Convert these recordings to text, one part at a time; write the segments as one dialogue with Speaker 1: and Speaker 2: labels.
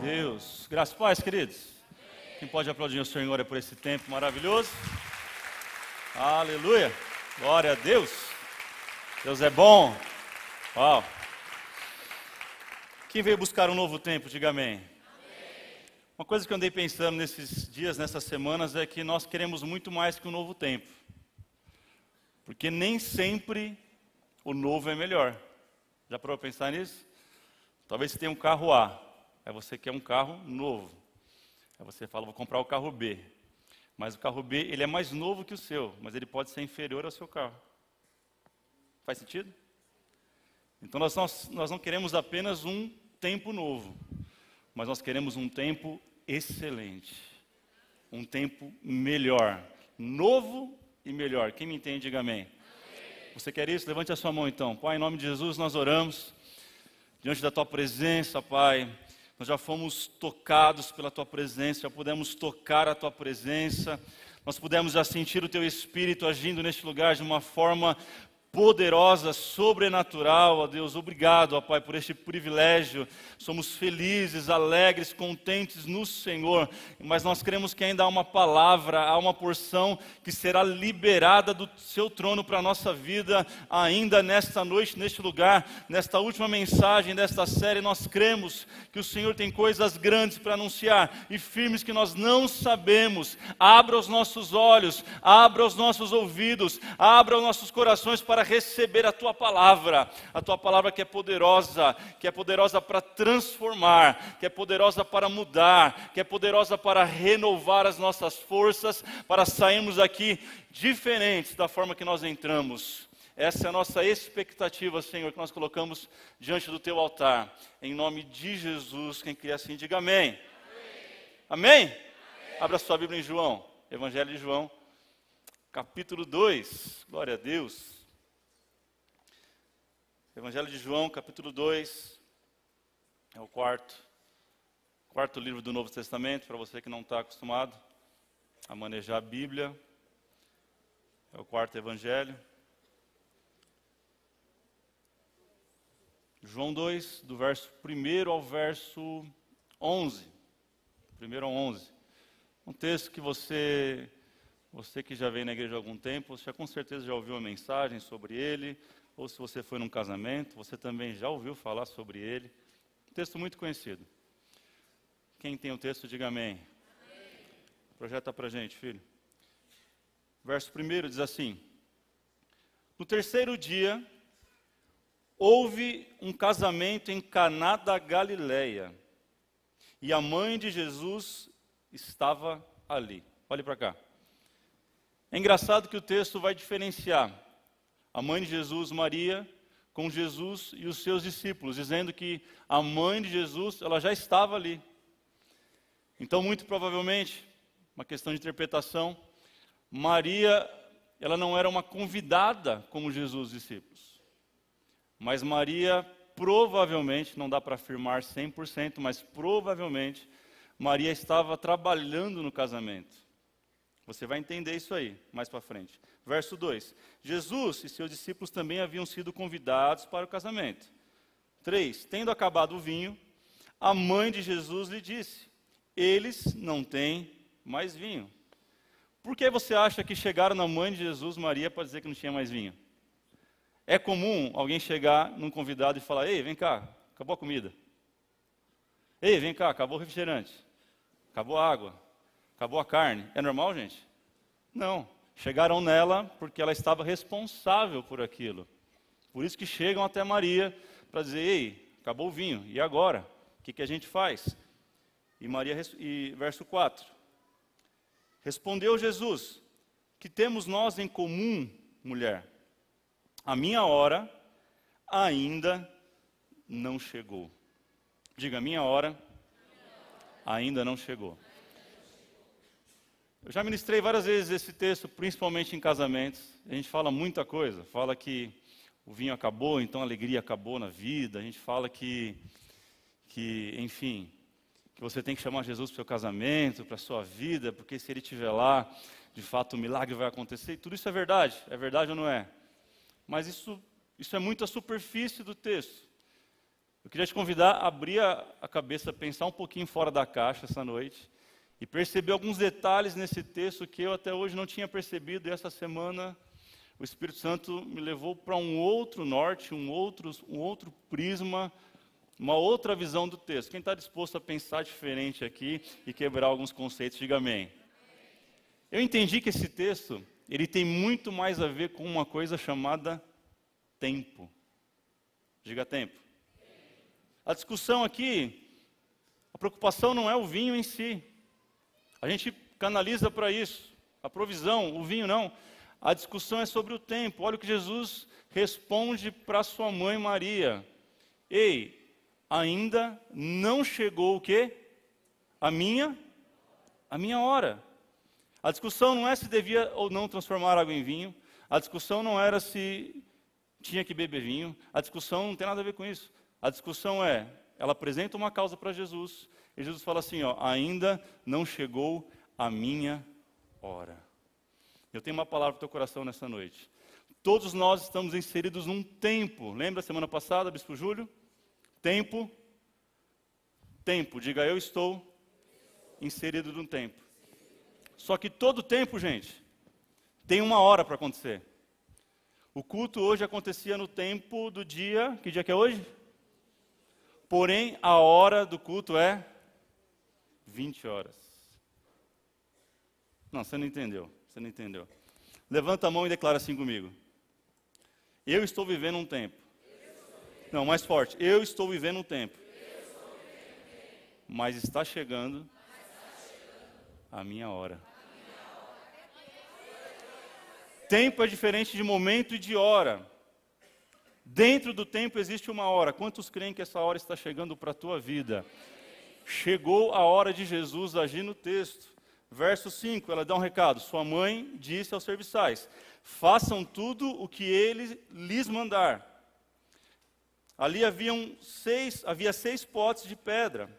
Speaker 1: Deus. Graças a paz, queridos. Quem pode aplaudir o Senhor por esse tempo maravilhoso? Aleluia. Glória a Deus. Deus é bom. Uau. Quem veio buscar um novo tempo, diga amém. amém. Uma coisa que eu andei pensando nesses dias, nessas semanas, é que nós queremos muito mais que um novo tempo. Porque nem sempre o novo é melhor. Já parou para pensar nisso? Talvez você tenha um carro A, aí você quer um carro novo. Aí você fala, vou comprar o carro B. Mas o carro B, ele é mais novo que o seu, mas ele pode ser inferior ao seu carro. Faz sentido? Então nós, nós, nós não queremos apenas um tempo novo, mas nós queremos um tempo excelente. Um tempo melhor. Novo e melhor. Quem me entende, diga amém. Você quer isso? Levante a sua mão então. Pai, em nome de Jesus, nós oramos diante da tua presença, Pai. Nós já fomos tocados pela tua presença, já pudemos tocar a tua presença, nós pudemos já sentir o teu espírito agindo neste lugar de uma forma poderosa, sobrenatural, ó Deus. Obrigado, ó Pai, por este privilégio. Somos felizes, alegres, contentes no Senhor, mas nós cremos que ainda há uma palavra, há uma porção que será liberada do seu trono para a nossa vida, ainda nesta noite, neste lugar, nesta última mensagem desta série. Nós cremos que o Senhor tem coisas grandes para anunciar e firmes que nós não sabemos. Abra os nossos olhos, abra os nossos ouvidos, abra os nossos corações para para receber a tua palavra, a tua palavra que é poderosa, que é poderosa para transformar, que é poderosa para mudar, que é poderosa para renovar as nossas forças, para sairmos aqui diferentes da forma que nós entramos. Essa é a nossa expectativa, Senhor, que nós colocamos diante do teu altar. Em nome de Jesus, quem quer assim, diga amém. Amém? amém? amém. Abra sua Bíblia em João, Evangelho de João, capítulo 2. Glória a Deus. Evangelho de João, capítulo 2, é o quarto, quarto livro do Novo Testamento, para você que não está acostumado a manejar a Bíblia. É o quarto evangelho. João 2, do verso 1 ao verso 11. 1 ao 11. Um texto que você, você que já vem na igreja há algum tempo, você já com certeza já ouviu uma mensagem sobre ele, ou se você foi num casamento, você também já ouviu falar sobre ele. Um texto muito conhecido. Quem tem o texto, diga amém. amém. Projeta para gente, filho. Verso 1 diz assim: No terceiro dia, houve um casamento em Caná da Galileia, e a mãe de Jesus estava ali. Olhe para cá. É engraçado que o texto vai diferenciar a mãe de Jesus, Maria, com Jesus e os seus discípulos, dizendo que a mãe de Jesus, ela já estava ali. Então, muito provavelmente, uma questão de interpretação, Maria, ela não era uma convidada como Jesus os discípulos. Mas Maria, provavelmente, não dá para afirmar 100%, mas provavelmente, Maria estava trabalhando no casamento. Você vai entender isso aí mais para frente. Verso 2: Jesus e seus discípulos também haviam sido convidados para o casamento. 3: Tendo acabado o vinho, a mãe de Jesus lhe disse: Eles não têm mais vinho. Por que você acha que chegaram na mãe de Jesus, Maria, para dizer que não tinha mais vinho? É comum alguém chegar num convidado e falar: Ei, vem cá, acabou a comida. Ei, vem cá, acabou o refrigerante. Acabou a água. Acabou a carne. É normal, gente? Não. Chegaram nela porque ela estava responsável por aquilo. Por isso que chegam até Maria para dizer: Ei, acabou o vinho, e agora? O que, que a gente faz? E Maria, e verso 4: Respondeu Jesus: Que temos nós em comum, mulher? A minha hora ainda não chegou. Diga, minha hora ainda não chegou. Eu já ministrei várias vezes esse texto, principalmente em casamentos. A gente fala muita coisa. Fala que o vinho acabou, então a alegria acabou na vida. A gente fala que, que enfim, que você tem que chamar Jesus para o seu casamento, para a sua vida, porque se ele estiver lá, de fato o milagre vai acontecer. Tudo isso é verdade. É verdade ou não é? Mas isso, isso é muito a superfície do texto. Eu queria te convidar a abrir a, a cabeça, pensar um pouquinho fora da caixa essa noite e perceber alguns detalhes nesse texto que eu até hoje não tinha percebido e essa semana o Espírito Santo me levou para um outro norte, um outro, um outro prisma, uma outra visão do texto. Quem está disposto a pensar diferente aqui e quebrar alguns conceitos, diga amém. Eu entendi que esse texto ele tem muito mais a ver com uma coisa chamada tempo. Diga tempo. A discussão aqui, a preocupação não é o vinho em si. A gente canaliza para isso. A provisão, o vinho não. A discussão é sobre o tempo. Olha o que Jesus responde para sua mãe Maria. Ei, ainda não chegou o quê? A minha a minha hora. A discussão não é se devia ou não transformar água em vinho. A discussão não era se tinha que beber vinho. A discussão não tem nada a ver com isso. A discussão é, ela apresenta uma causa para Jesus. E Jesus fala assim, ó, ainda não chegou a minha hora. Eu tenho uma palavra para o teu coração nessa noite. Todos nós estamos inseridos num tempo. Lembra semana passada, Bispo Júlio? Tempo. Tempo. Diga, eu estou inserido num tempo. Só que todo tempo, gente, tem uma hora para acontecer. O culto hoje acontecia no tempo do dia. Que dia que é hoje? Porém, a hora do culto é 20 horas. Não, você não entendeu. Você não entendeu. Levanta a mão e declara assim comigo. Eu estou vivendo um tempo. Não, mais forte. Eu estou vivendo um tempo. Mas está chegando a minha hora. Tempo é diferente de momento e de hora. Dentro do tempo existe uma hora. Quantos creem que essa hora está chegando para a tua vida? Chegou a hora de Jesus agir no texto. Verso 5, ela dá um recado. Sua mãe disse aos serviçais: Façam tudo o que ele lhes mandar. Ali haviam seis, havia seis potes de pedra,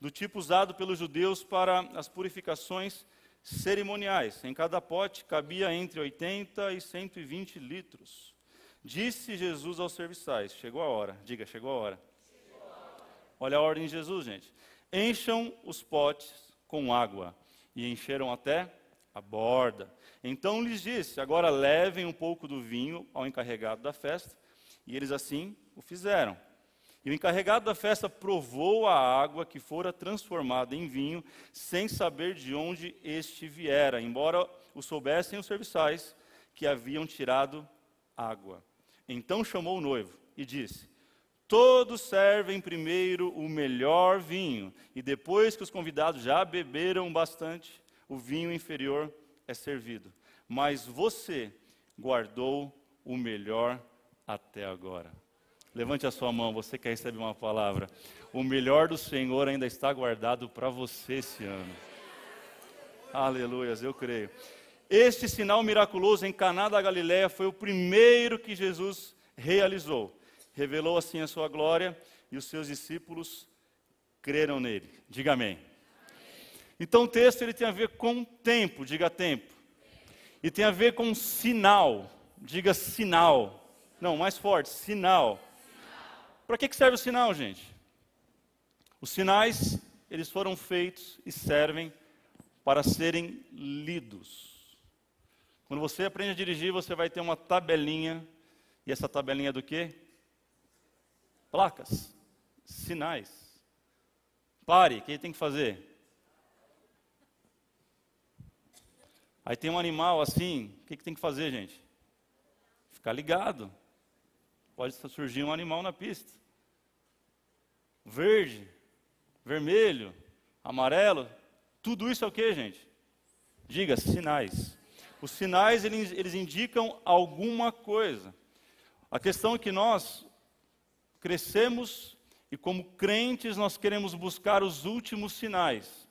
Speaker 1: do tipo usado pelos judeus para as purificações cerimoniais. Em cada pote cabia entre 80 e 120 litros. Disse Jesus aos serviçais: Chegou a hora. Diga, chegou a hora. Chegou a hora. Olha a ordem de Jesus, gente. Encham os potes com água e encheram até a borda. Então lhes disse: Agora levem um pouco do vinho ao encarregado da festa. E eles assim o fizeram. E o encarregado da festa provou a água que fora transformada em vinho, sem saber de onde este viera, embora o soubessem os serviçais que haviam tirado água. Então chamou o noivo e disse: Todos servem primeiro o melhor vinho, e depois que os convidados já beberam bastante, o vinho inferior é servido. Mas você guardou o melhor até agora. Levante a sua mão, você quer receber uma palavra. O melhor do Senhor ainda está guardado para você esse ano. Aleluias, eu creio. Este sinal miraculoso em Caná da Galiléia foi o primeiro que Jesus realizou revelou assim a sua glória e os seus discípulos creram nele. Diga amém. Então o texto ele tem a ver com tempo, diga tempo. E tem a ver com sinal, diga sinal. Não, mais forte, sinal. Para que, que serve o sinal, gente? Os sinais, eles foram feitos e servem para serem lidos. Quando você aprende a dirigir, você vai ter uma tabelinha. E essa tabelinha é do quê? Placas, sinais. Pare, o que tem que fazer? Aí tem um animal assim, o que, que tem que fazer, gente? Ficar ligado. Pode surgir um animal na pista. Verde, vermelho, amarelo, tudo isso é o que, gente? Diga, sinais. Os sinais, eles, eles indicam alguma coisa. A questão é que nós crescemos e, como crentes, nós queremos buscar os últimos sinais.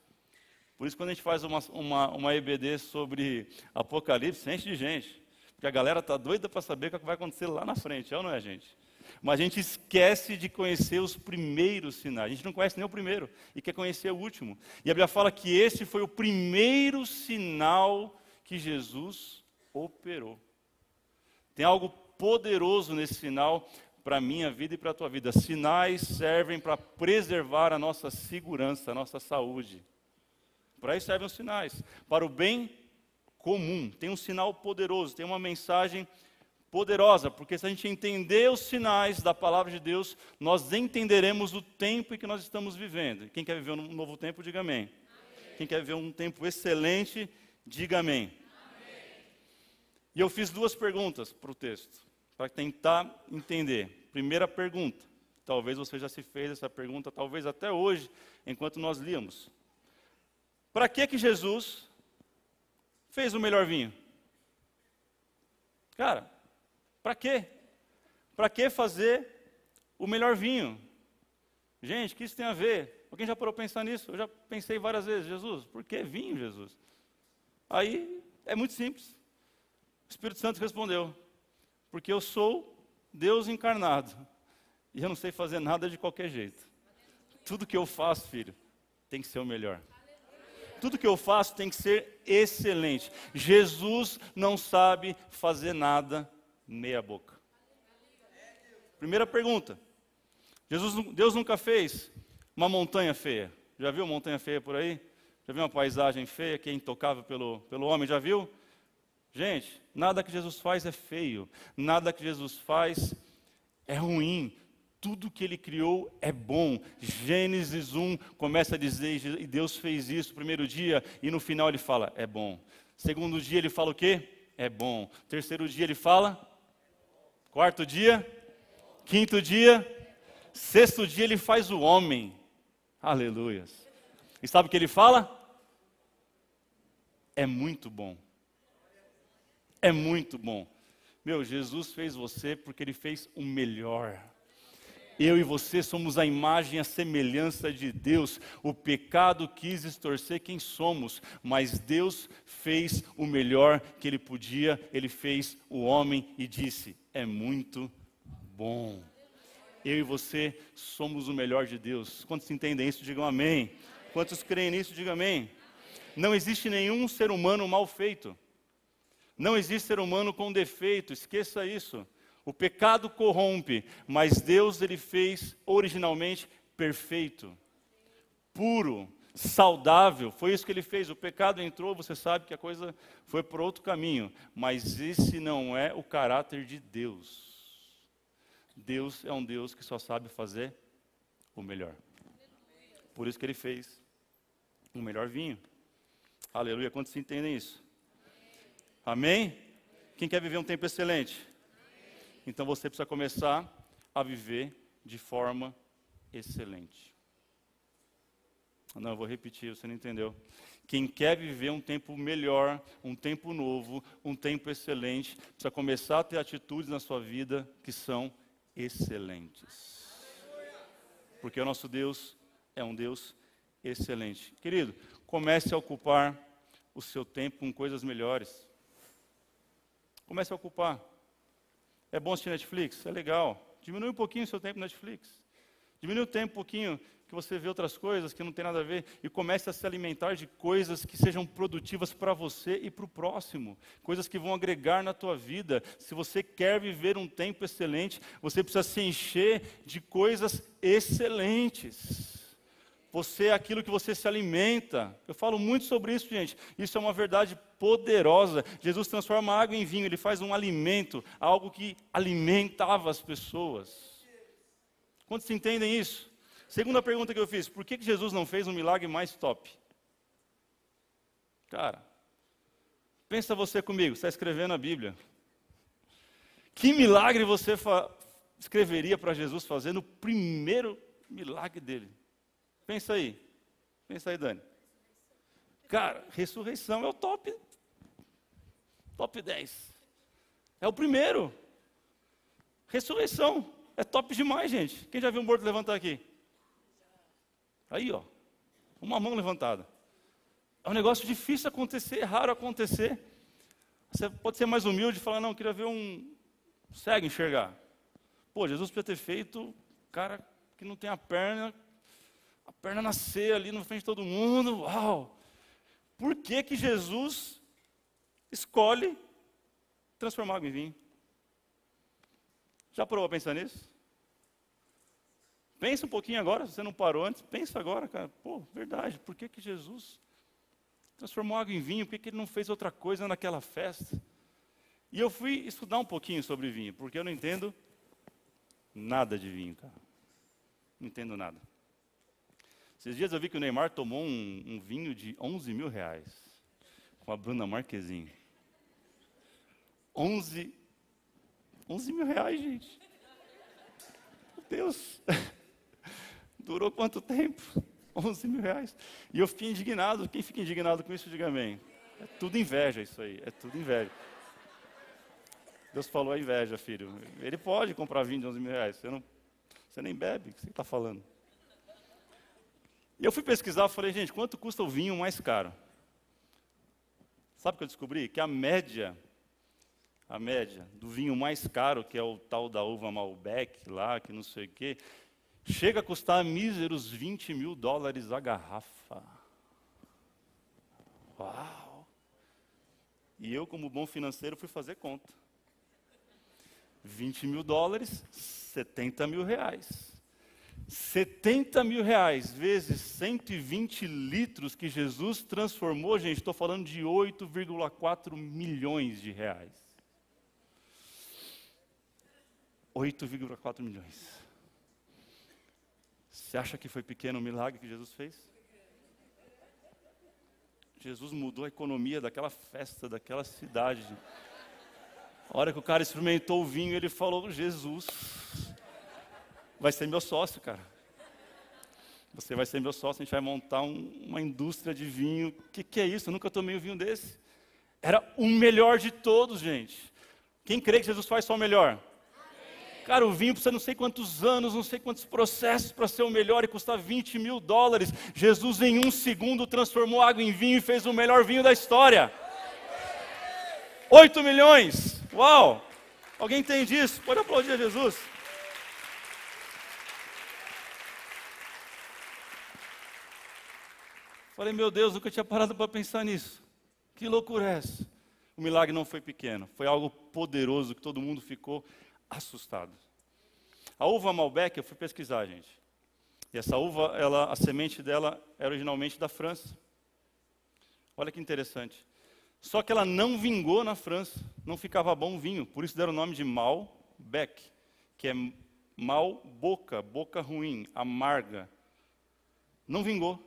Speaker 1: Por isso, quando a gente faz uma, uma, uma EBD sobre Apocalipse, enche de gente. Porque a galera está doida para saber o que vai acontecer lá na frente, é ou não é, gente? Mas a gente esquece de conhecer os primeiros sinais. A gente não conhece nem o primeiro e quer conhecer o último. E a Bíblia fala que esse foi o primeiro sinal que Jesus operou. Tem algo poderoso nesse sinal para a minha vida e para a tua vida. Sinais servem para preservar a nossa segurança, a nossa saúde. Para isso servem os sinais. Para o bem comum. Tem um sinal poderoso, tem uma mensagem poderosa, porque se a gente entender os sinais da palavra de Deus, nós entenderemos o tempo em que nós estamos vivendo. Quem quer viver um novo tempo, diga amém. amém. Quem quer viver um tempo excelente, diga amém. amém. E eu fiz duas perguntas para o texto para tentar entender. Primeira pergunta, talvez você já se fez essa pergunta, talvez até hoje, enquanto nós líamos. Para que que Jesus fez o melhor vinho? Cara, para quê? Para que fazer o melhor vinho? Gente, o que isso tem a ver? Alguém já parou para pensar nisso? Eu já pensei várias vezes, Jesus, por que vinho, Jesus? Aí é muito simples. O Espírito Santo respondeu: porque eu sou Deus encarnado. E eu não sei fazer nada de qualquer jeito. Tudo que eu faço, filho, tem que ser o melhor. Tudo que eu faço tem que ser excelente. Jesus não sabe fazer nada meia boca. Primeira pergunta. Jesus, Deus nunca fez uma montanha feia. Já viu montanha feia por aí? Já viu uma paisagem feia que é intocável pelo, pelo homem? Já viu? Gente, nada que Jesus faz é feio, nada que Jesus faz é ruim. Tudo que ele criou é bom. Gênesis 1 começa a dizer, e Deus fez isso no primeiro dia, e no final ele fala, é bom. Segundo dia ele fala o quê? É bom. Terceiro dia ele fala? Quarto dia? Quinto dia? Sexto dia ele faz o homem. Aleluias. E sabe o que ele fala? É muito bom é muito bom. Meu, Jesus fez você porque ele fez o melhor. Eu e você somos a imagem a semelhança de Deus. O pecado quis estorcer quem somos, mas Deus fez o melhor que ele podia. Ele fez o homem e disse: É muito bom. Eu e você somos o melhor de Deus. Quantos entendem isso, digam amém. Quantos creem nisso, digam amém. Não existe nenhum ser humano mal feito. Não existe ser humano com defeito, esqueça isso. O pecado corrompe, mas Deus ele fez originalmente perfeito, puro, saudável. Foi isso que ele fez. O pecado entrou, você sabe que a coisa foi por outro caminho, mas esse não é o caráter de Deus. Deus é um Deus que só sabe fazer o melhor. Por isso que ele fez o melhor vinho. Aleluia. Quantos entendem isso? Amém? Quem quer viver um tempo excelente? Então você precisa começar a viver de forma excelente. Não, eu vou repetir, você não entendeu. Quem quer viver um tempo melhor, um tempo novo, um tempo excelente, precisa começar a ter atitudes na sua vida que são excelentes. Porque o nosso Deus é um Deus excelente. Querido, comece a ocupar o seu tempo com coisas melhores. Comece a ocupar. É bom assistir Netflix? É legal. Diminui um pouquinho o seu tempo no Netflix. Diminui o tempo um pouquinho que você vê outras coisas que não tem nada a ver e comece a se alimentar de coisas que sejam produtivas para você e para o próximo, coisas que vão agregar na tua vida. Se você quer viver um tempo excelente, você precisa se encher de coisas excelentes. Você é aquilo que você se alimenta. Eu falo muito sobre isso, gente. Isso é uma verdade poderosa. Jesus transforma água em vinho, ele faz um alimento, algo que alimentava as pessoas. Quantos entendem isso? Segunda pergunta que eu fiz: por que Jesus não fez um milagre mais top? Cara, pensa você comigo, está escrevendo a Bíblia. Que milagre você escreveria para Jesus fazer no primeiro milagre dele? Pensa aí. Pensa aí, Dani. Cara, ressurreição é o top. Top 10. É o primeiro. Ressurreição. É top demais, gente. Quem já viu um morto levantar aqui? Aí, ó. Uma mão levantada. É um negócio difícil acontecer, é raro acontecer. Você pode ser mais humilde e falar, não, eu queria ver um cego enxergar. Pô, Jesus podia ter feito cara que não tem a perna a perna nascer ali na frente de todo mundo. Uau! Por que, que Jesus escolhe transformar água em vinho? Já parou a pensar nisso? Pensa um pouquinho agora, se você não parou antes, pensa agora, cara. Pô, verdade, por que, que Jesus transformou água em vinho? Por que, que ele não fez outra coisa naquela festa? E eu fui estudar um pouquinho sobre vinho, porque eu não entendo nada de vinho, cara. Não entendo nada. Esses dias eu vi que o Neymar tomou um, um vinho de 11 mil reais com a Bruna Marquezine. 11, 11 mil reais, gente. Meu Deus. Durou quanto tempo? 11 mil reais. E eu fiquei indignado. Quem fica indignado com isso, diga amém. É tudo inveja isso aí. É tudo inveja. Deus falou a inveja, filho. Ele pode comprar vinho de 11 mil reais. Você, não, você nem bebe. O que você está falando? E eu fui pesquisar, falei, gente, quanto custa o vinho mais caro? Sabe o que eu descobri? Que a média, a média do vinho mais caro, que é o tal da uva Malbec lá, que não sei o quê, chega a custar míseros 20 mil dólares a garrafa. Uau! E eu, como bom financeiro, fui fazer conta. 20 mil dólares, 70 mil reais. 70 mil reais vezes 120 litros que Jesus transformou, gente, estou falando de 8,4 milhões de reais. 8,4 milhões. Você acha que foi pequeno o milagre que Jesus fez? Jesus mudou a economia daquela festa, daquela cidade. A hora que o cara experimentou o vinho, ele falou: Jesus, vai ser meu sócio, cara. Você vai ser meu sócio, a gente vai montar um, uma indústria de vinho. O que, que é isso? Eu nunca tomei um vinho desse. Era o melhor de todos, gente. Quem crê que Jesus faz só o melhor? Cara, o vinho precisa não sei quantos anos, não sei quantos processos para ser o melhor e custar 20 mil dólares. Jesus, em um segundo, transformou água em vinho e fez o melhor vinho da história. 8 milhões. Uau! Alguém entende isso? Pode aplaudir a Jesus. Falei, meu Deus, nunca tinha parado para pensar nisso. Que loucura é essa? O milagre não foi pequeno, foi algo poderoso que todo mundo ficou assustado. A uva Malbec, eu fui pesquisar, gente. E essa uva, ela, a semente dela é originalmente da França. Olha que interessante. Só que ela não vingou na França, não ficava bom vinho, por isso deram o nome de Malbec, que é mal boca, boca ruim, amarga. Não vingou.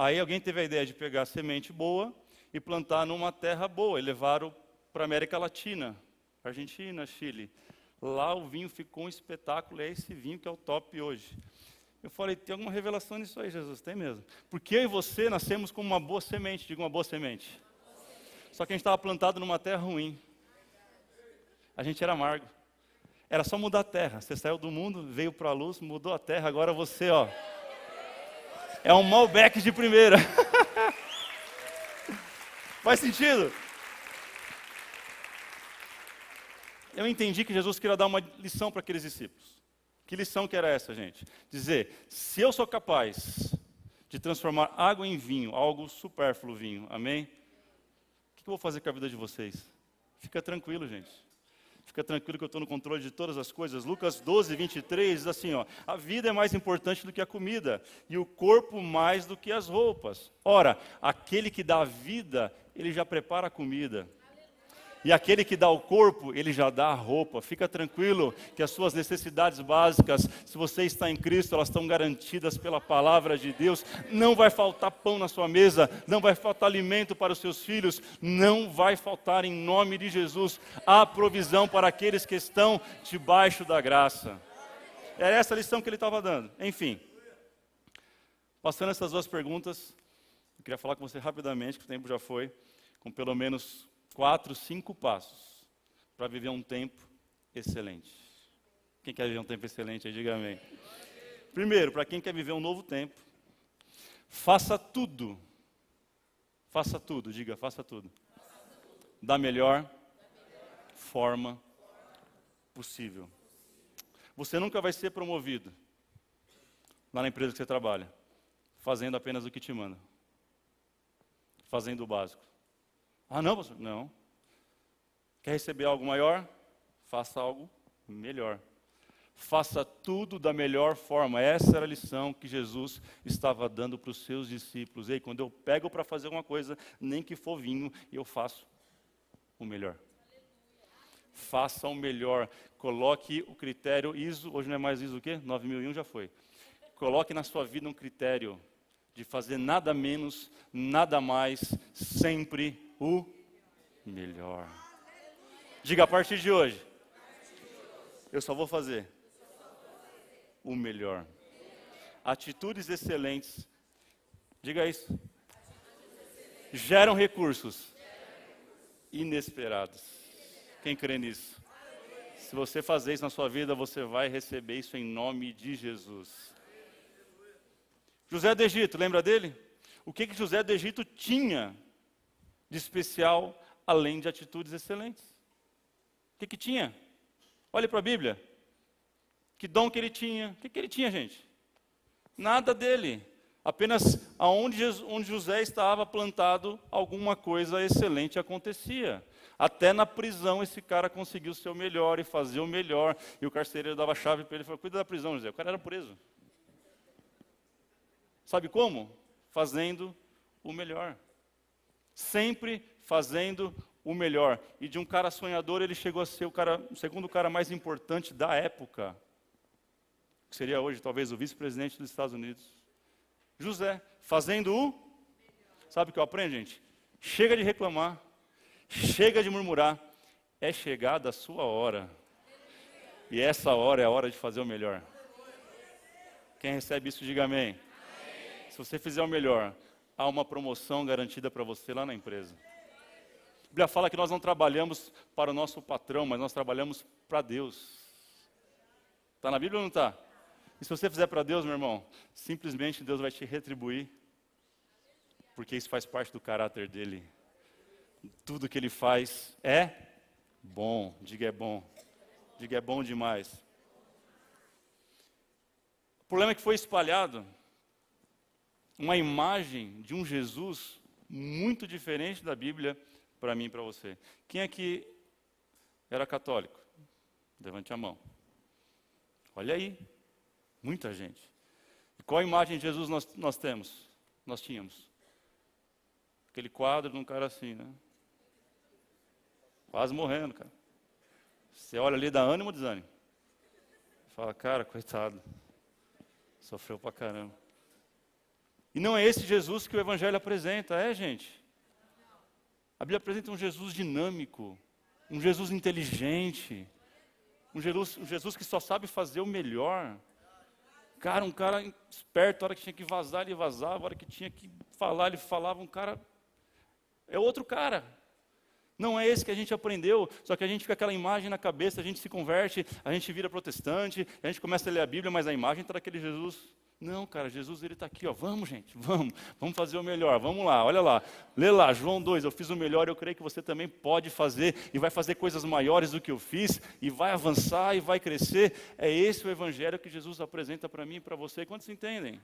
Speaker 1: Aí alguém teve a ideia de pegar semente boa e plantar numa terra boa, e levaram para a América Latina, Argentina, Chile. Lá o vinho ficou um espetáculo, é esse vinho que é o top hoje. Eu falei, tem alguma revelação nisso aí, Jesus? Tem mesmo. Porque eu e você nascemos como uma boa semente, diga uma boa semente. Só que a gente estava plantado numa terra ruim. A gente era amargo. Era só mudar a terra. Você saiu do mundo, veio para a luz, mudou a terra, agora você, ó, é um Malbec de primeira. Faz sentido? Eu entendi que Jesus queria dar uma lição para aqueles discípulos. Que lição que era essa, gente? Dizer, se eu sou capaz de transformar água em vinho, algo supérfluo vinho, amém? O que eu vou fazer com a vida de vocês? Fica tranquilo, gente. Fica tranquilo que eu estou no controle de todas as coisas. Lucas 12, 23 diz assim: ó, a vida é mais importante do que a comida, e o corpo mais do que as roupas. Ora, aquele que dá vida, ele já prepara a comida. E aquele que dá o corpo, ele já dá a roupa. Fica tranquilo que as suas necessidades básicas, se você está em Cristo, elas estão garantidas pela palavra de Deus. Não vai faltar pão na sua mesa, não vai faltar alimento para os seus filhos, não vai faltar em nome de Jesus a provisão para aqueles que estão debaixo da graça. Era essa a lição que ele estava dando. Enfim, passando essas duas perguntas, eu queria falar com você rapidamente, que o tempo já foi, com pelo menos quatro, cinco passos para viver um tempo excelente. Quem quer viver um tempo excelente aí, diga amém. Primeiro, para quem quer viver um novo tempo, faça tudo. Faça tudo, diga, faça tudo. Da melhor forma possível. Você nunca vai ser promovido lá na empresa que você trabalha, fazendo apenas o que te manda, fazendo o básico. Ah, não, pastor? Não. Quer receber algo maior? Faça algo melhor. Faça tudo da melhor forma. Essa era a lição que Jesus estava dando para os seus discípulos. Ei, quando eu pego para fazer uma coisa, nem que for vinho, eu faço o melhor. Faça o melhor. Coloque o critério ISO, hoje não é mais ISO o quê? 9001 já foi. Coloque na sua vida um critério de fazer nada menos, nada mais, sempre o melhor. Diga a partir de hoje. Eu só vou fazer o melhor. Atitudes excelentes. Diga isso. Geram recursos inesperados. Quem crê nisso? Se você fazer isso na sua vida, você vai receber isso em nome de Jesus. José do Egito, lembra dele? O que, que José do Egito tinha de especial, além de atitudes excelentes? O que, que tinha? Olhe para a Bíblia. Que dom que ele tinha? O que, que ele tinha, gente? Nada dele. Apenas aonde onde José estava plantado, alguma coisa excelente acontecia. Até na prisão esse cara conseguiu ser o melhor e fazer o melhor. E o carcereiro dava a chave para ele e falou: Cuida da prisão, José. O cara era preso. Sabe como? Fazendo o melhor. Sempre fazendo o melhor. E de um cara sonhador, ele chegou a ser o, cara, o segundo cara mais importante da época que seria hoje talvez o vice-presidente dos Estados Unidos. José, fazendo o. Sabe o que eu aprendo, gente? Chega de reclamar, chega de murmurar, é chegada a sua hora. E essa hora é a hora de fazer o melhor. Quem recebe isso, diga amém. Se você fizer o melhor, há uma promoção garantida para você lá na empresa. A Bíblia fala que nós não trabalhamos para o nosso patrão, mas nós trabalhamos para Deus. Está na Bíblia ou não está? E se você fizer para Deus, meu irmão, simplesmente Deus vai te retribuir, porque isso faz parte do caráter dele. Tudo que ele faz é bom. Diga é bom. Diga é bom demais. O problema é que foi espalhado uma imagem de um Jesus muito diferente da Bíblia para mim e para você. Quem aqui era católico? Levante a mão. Olha aí, Muita gente. E qual imagem de Jesus nós, nós temos? Nós tínhamos. Aquele quadro de um cara assim, né? Quase morrendo, cara. Você olha ali, dá ânimo ou desânimo? Fala, cara, coitado. Sofreu pra caramba. E não é esse Jesus que o Evangelho apresenta, é, gente? A Bíblia apresenta um Jesus dinâmico, um Jesus inteligente, um Jesus, um Jesus que só sabe fazer o melhor. Cara, um cara esperto, a hora que tinha que vazar, ele vazava, a hora que tinha que falar, ele falava. Um cara. É outro cara. Não é esse que a gente aprendeu, só que a gente fica aquela imagem na cabeça, a gente se converte, a gente vira protestante, a gente começa a ler a Bíblia, mas a imagem está daquele Jesus não, cara, Jesus ele está aqui, ó. Vamos, gente, vamos, vamos fazer o melhor. Vamos lá, olha lá, lê lá, João 2. Eu fiz o melhor, eu creio que você também pode fazer e vai fazer coisas maiores do que eu fiz e vai avançar e vai crescer. É esse o evangelho que Jesus apresenta para mim e para você. Quantos entendem?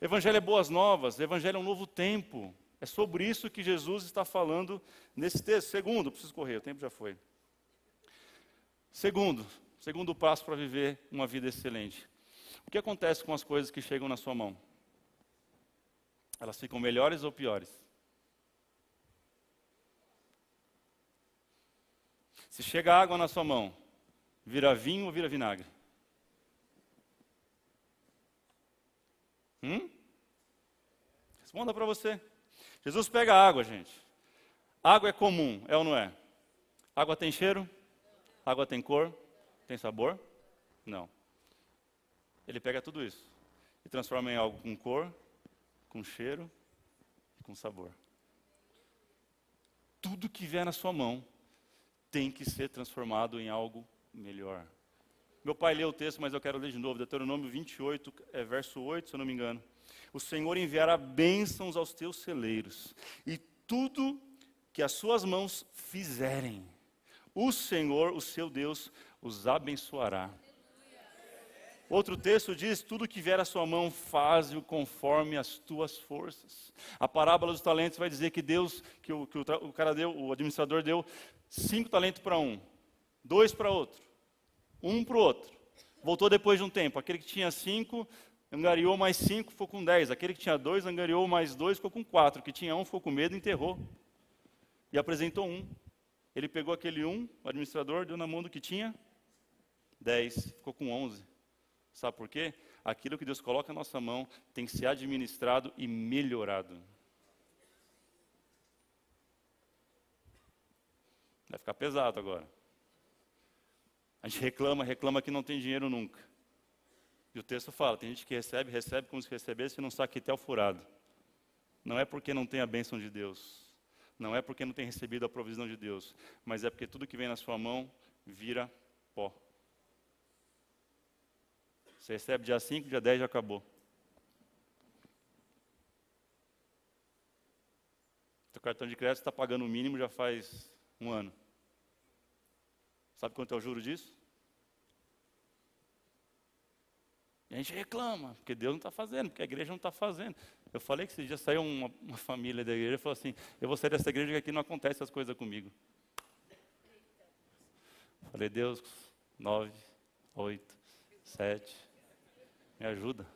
Speaker 1: Evangelho é boas novas, evangelho é um novo tempo. É sobre isso que Jesus está falando nesse texto. Segundo, preciso correr, o tempo já foi. Segundo, segundo passo para viver uma vida excelente. O que acontece com as coisas que chegam na sua mão? Elas ficam melhores ou piores? Se chega água na sua mão, vira vinho ou vira vinagre? Hum? Responda para você. Jesus pega água, gente. Água é comum, é ou não é? Água tem cheiro? Água tem cor? Tem sabor? Não. Ele pega tudo isso e transforma em algo com cor, com cheiro e com sabor. Tudo que vier na sua mão tem que ser transformado em algo melhor. Meu pai leu o texto, mas eu quero ler de novo. Deuteronômio 28, é verso 8, se eu não me engano. O Senhor enviará bênçãos aos teus celeiros, e tudo que as suas mãos fizerem, o Senhor, o seu Deus, os abençoará. Outro texto diz: tudo que vier à sua mão, faze-o conforme as tuas forças. A parábola dos talentos vai dizer que Deus, que o, que o, o cara deu, o administrador deu cinco talentos para um, dois para outro. Um para o outro. Voltou depois de um tempo. Aquele que tinha cinco, angariou mais cinco, ficou com dez. Aquele que tinha dois, angariou mais dois, ficou com quatro. Que tinha um, ficou com medo, enterrou. E apresentou um. Ele pegou aquele um, o administrador, deu na mão do que tinha dez, ficou com onze. Sabe por quê? Aquilo que Deus coloca na nossa mão tem que ser administrado e melhorado. Vai ficar pesado agora. A gente reclama, reclama que não tem dinheiro nunca. E o texto fala: tem gente que recebe, recebe como se recebesse até o furado. Não é porque não tem a bênção de Deus. Não é porque não tem recebido a provisão de Deus. Mas é porque tudo que vem na sua mão vira pó. Você recebe dia 5, dia 10 já acabou. Seu cartão de crédito está pagando o mínimo já faz um ano. Sabe quanto é o juro disso? E a gente reclama, porque Deus não está fazendo, porque a igreja não está fazendo. Eu falei que esse dia saiu uma, uma família da igreja e falou assim: Eu vou sair dessa igreja que aqui não acontece as coisas comigo. Falei, Deus, nove, oito, sete, me ajuda.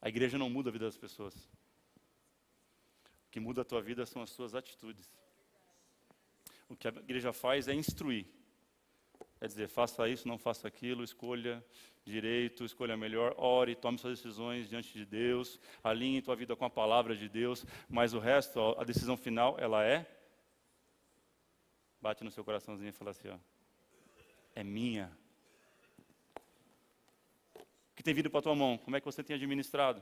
Speaker 1: A igreja não muda a vida das pessoas. O que muda a tua vida são as suas atitudes. O que a igreja faz é instruir. É dizer, faça isso, não faça aquilo, escolha direito, escolha melhor, ore, tome suas decisões diante de Deus, alinhe tua vida com a palavra de Deus, mas o resto, a decisão final, ela é bate no seu coraçãozinho e fala assim, ó, é minha tem vindo para a tua mão? Como é que você tem administrado?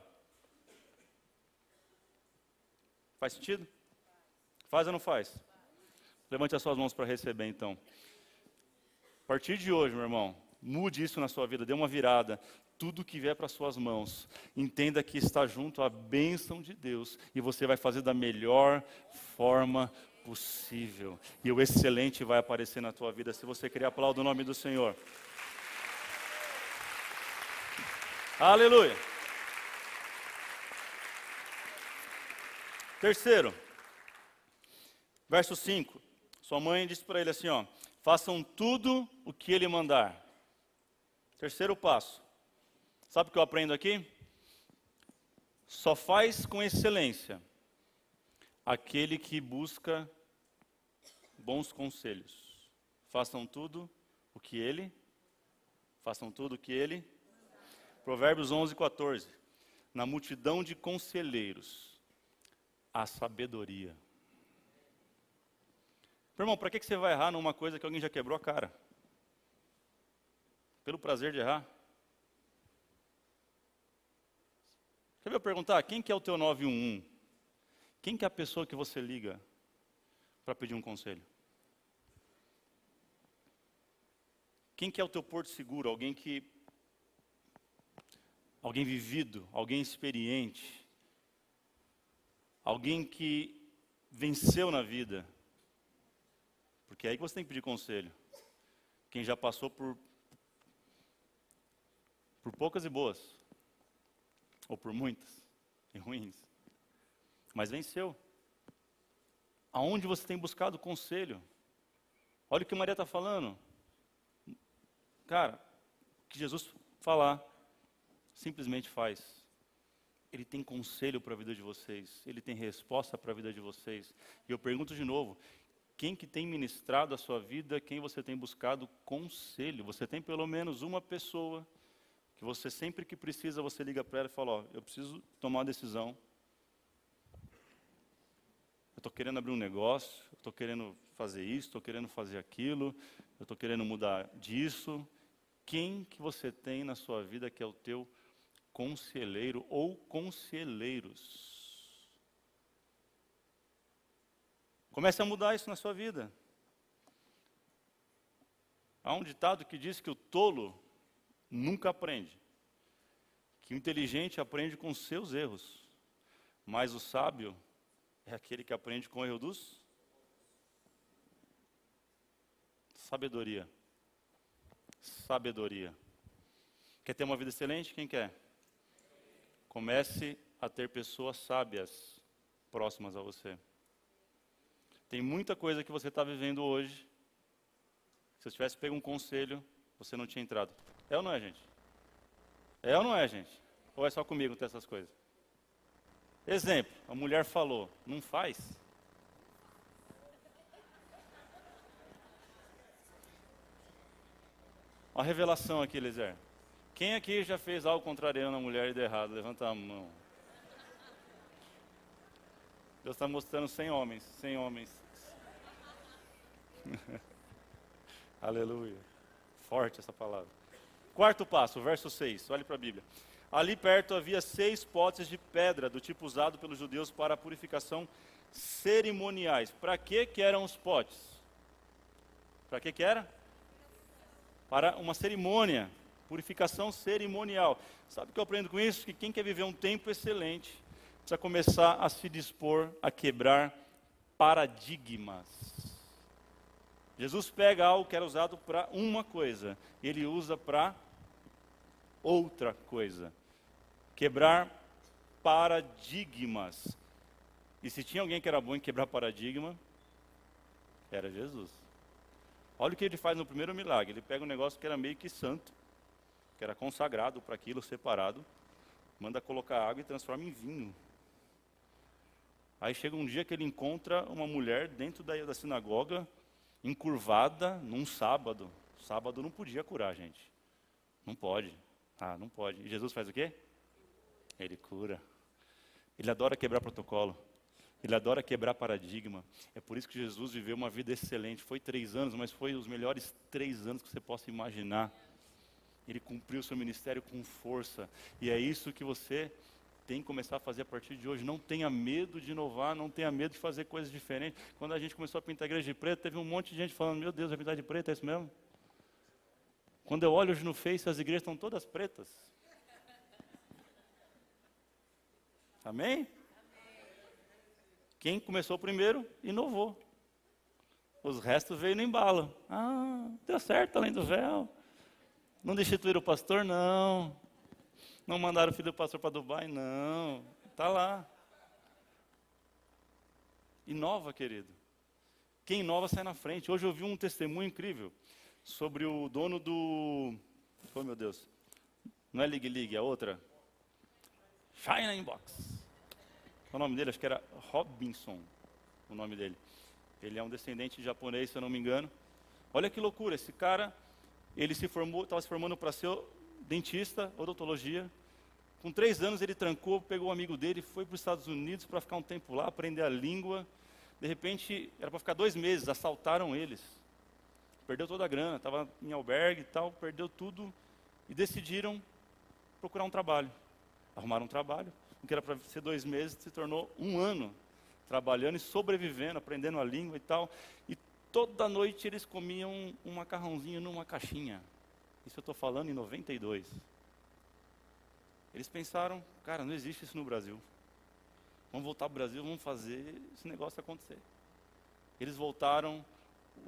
Speaker 1: Faz sentido? Faz ou não faz? Levante as suas mãos para receber então. A partir de hoje, meu irmão, mude isso na sua vida, dê uma virada. Tudo que vier para suas mãos, entenda que está junto à bênção de Deus e você vai fazer da melhor forma possível. E o excelente vai aparecer na tua vida se você querer aplaudir o nome do Senhor. Aleluia. Terceiro, verso 5. Sua mãe disse para ele assim: ó, façam tudo o que ele mandar. Terceiro passo. Sabe o que eu aprendo aqui? Só faz com excelência aquele que busca bons conselhos. Façam tudo o que ele, façam tudo o que ele Provérbios 11, 14. Na multidão de conselheiros, a sabedoria. Meu irmão, para que você vai errar numa coisa que alguém já quebrou a cara? Pelo prazer de errar? Você veio perguntar, quem que é o teu 911? Quem que é a pessoa que você liga para pedir um conselho? Quem que é o teu porto seguro? Alguém que alguém vivido, alguém experiente, alguém que venceu na vida. Porque é aí que você tem que pedir conselho. Quem já passou por por poucas e boas, ou por muitas e ruins, mas venceu. Aonde você tem buscado conselho? Olha o que Maria está falando. Cara, que Jesus falar, simplesmente faz. Ele tem conselho para a vida de vocês, ele tem resposta para a vida de vocês. E eu pergunto de novo: quem que tem ministrado a sua vida, quem você tem buscado conselho? Você tem pelo menos uma pessoa que você sempre que precisa, você liga para ela e fala: Ó, eu preciso tomar uma decisão. Eu estou querendo abrir um negócio, eu estou querendo fazer isso, estou querendo fazer aquilo, eu estou querendo mudar disso. Quem que você tem na sua vida que é o teu conselheiro ou conselheiros. Comece a mudar isso na sua vida. Há um ditado que diz que o tolo nunca aprende, que o inteligente aprende com seus erros, mas o sábio é aquele que aprende com o erro dos sabedoria. Sabedoria. Quer ter uma vida excelente? Quem quer? Comece a ter pessoas sábias próximas a você. Tem muita coisa que você está vivendo hoje, Se eu tivesse pego um conselho, você não tinha entrado. É ou não é, gente? É ou não é, gente? Ou é só comigo ter essas coisas? Exemplo, a mulher falou, não faz. Uma revelação aqui, Elizer. Quem aqui já fez algo contrariando a mulher e deu errado? Levanta a mão. Deus está mostrando 100 homens, 100 homens. Aleluia. Forte essa palavra. Quarto passo, verso 6. Olhe para a Bíblia. Ali perto havia seis potes de pedra, do tipo usado pelos judeus para purificação cerimoniais. Para que, que eram os potes? Para que, que era? Para uma cerimônia, purificação cerimonial. Sabe o que eu aprendo com isso? Que quem quer viver um tempo excelente precisa começar a se dispor a quebrar paradigmas. Jesus pega algo que era usado para uma coisa, ele usa para outra coisa quebrar paradigmas. E se tinha alguém que era bom em quebrar paradigma, era Jesus. Olha o que ele faz no primeiro milagre. Ele pega um negócio que era meio que santo, que era consagrado para aquilo, separado, manda colocar água e transforma em vinho. Aí chega um dia que ele encontra uma mulher dentro da, da sinagoga, encurvada, num sábado. Sábado não podia curar, gente. Não pode. Ah, não pode. E Jesus faz o quê? Ele cura. Ele adora quebrar protocolo. Ele adora quebrar paradigma. É por isso que Jesus viveu uma vida excelente. Foi três anos, mas foi os melhores três anos que você possa imaginar. Ele cumpriu seu ministério com força. E é isso que você tem que começar a fazer a partir de hoje. Não tenha medo de inovar, não tenha medo de fazer coisas diferentes. Quando a gente começou a pintar a igreja de preto, teve um monte de gente falando: Meu Deus, vai pintar de preto, é isso mesmo? Quando eu olho hoje no Face, as igrejas estão todas pretas. Amém? Quem começou primeiro, inovou. Os restos veio no embalo. Ah, deu certo além do véu. Não destituíram o pastor? Não. Não mandaram o filho do pastor para Dubai? Não. Está lá. Inova, querido. Quem inova sai na frente. Hoje eu vi um testemunho incrível sobre o dono do. Oh, meu Deus. Não é League League, é outra. China Inbox o nome dele? Acho que era Robinson, o nome dele. Ele é um descendente de japonês, se eu não me engano. Olha que loucura, esse cara, ele se formou, estava se formando para ser dentista, odontologia. Com três anos ele trancou, pegou um amigo dele, foi para os Estados Unidos para ficar um tempo lá, aprender a língua. De repente, era para ficar dois meses, assaltaram eles. Perdeu toda a grana, estava em albergue e tal, perdeu tudo. E decidiram procurar um trabalho. Arrumaram um trabalho, o que era para ser dois meses, se tornou um ano trabalhando e sobrevivendo, aprendendo a língua e tal. E toda noite eles comiam um macarrãozinho numa caixinha. Isso eu estou falando em 92. Eles pensaram, cara, não existe isso no Brasil. Vamos voltar para o Brasil, vamos fazer esse negócio acontecer. Eles voltaram,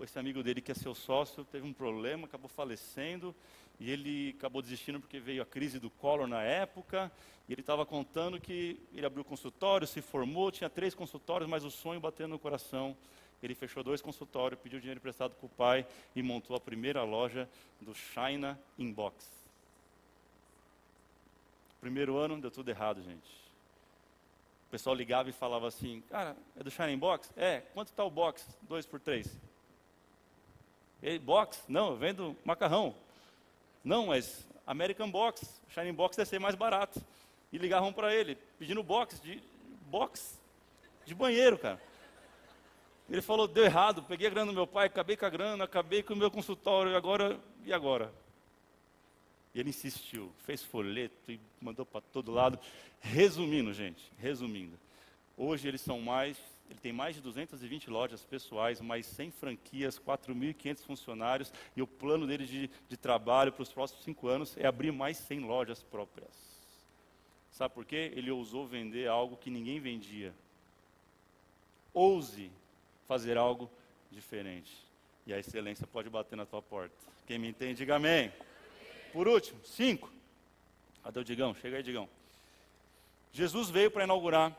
Speaker 1: esse amigo dele que é seu sócio teve um problema, acabou falecendo, e ele acabou desistindo porque veio a crise do Collor na época, e ele estava contando que ele abriu consultório, se formou, tinha três consultórios, mas o sonho bateu no coração. Ele fechou dois consultórios, pediu dinheiro emprestado para o pai e montou a primeira loja do China Inbox. Primeiro ano deu tudo errado, gente. O pessoal ligava e falava assim, cara, é do China Inbox? É, quanto está o box? Dois por três. Box? Não, eu vendo macarrão. Não, mas American Box, Shining Box deve ser mais barato. E ligavam para ele, pedindo box de box de banheiro, cara. Ele falou, deu errado, peguei a grana do meu pai, acabei com a grana, acabei com o meu consultório, e agora, e agora? E ele insistiu, fez folheto e mandou para todo lado. Resumindo, gente, resumindo. Hoje eles são mais ele tem mais de 220 lojas pessoais, mais 100 franquias, 4.500 funcionários, e o plano dele de, de trabalho para os próximos cinco anos é abrir mais 100 lojas próprias. Sabe por quê? Ele ousou vender algo que ninguém vendia. Ouse fazer algo diferente. E a excelência pode bater na tua porta. Quem me entende, diga amém. Por último, cinco. Cadê o Digão? Chega aí, Digão. Jesus veio para inaugurar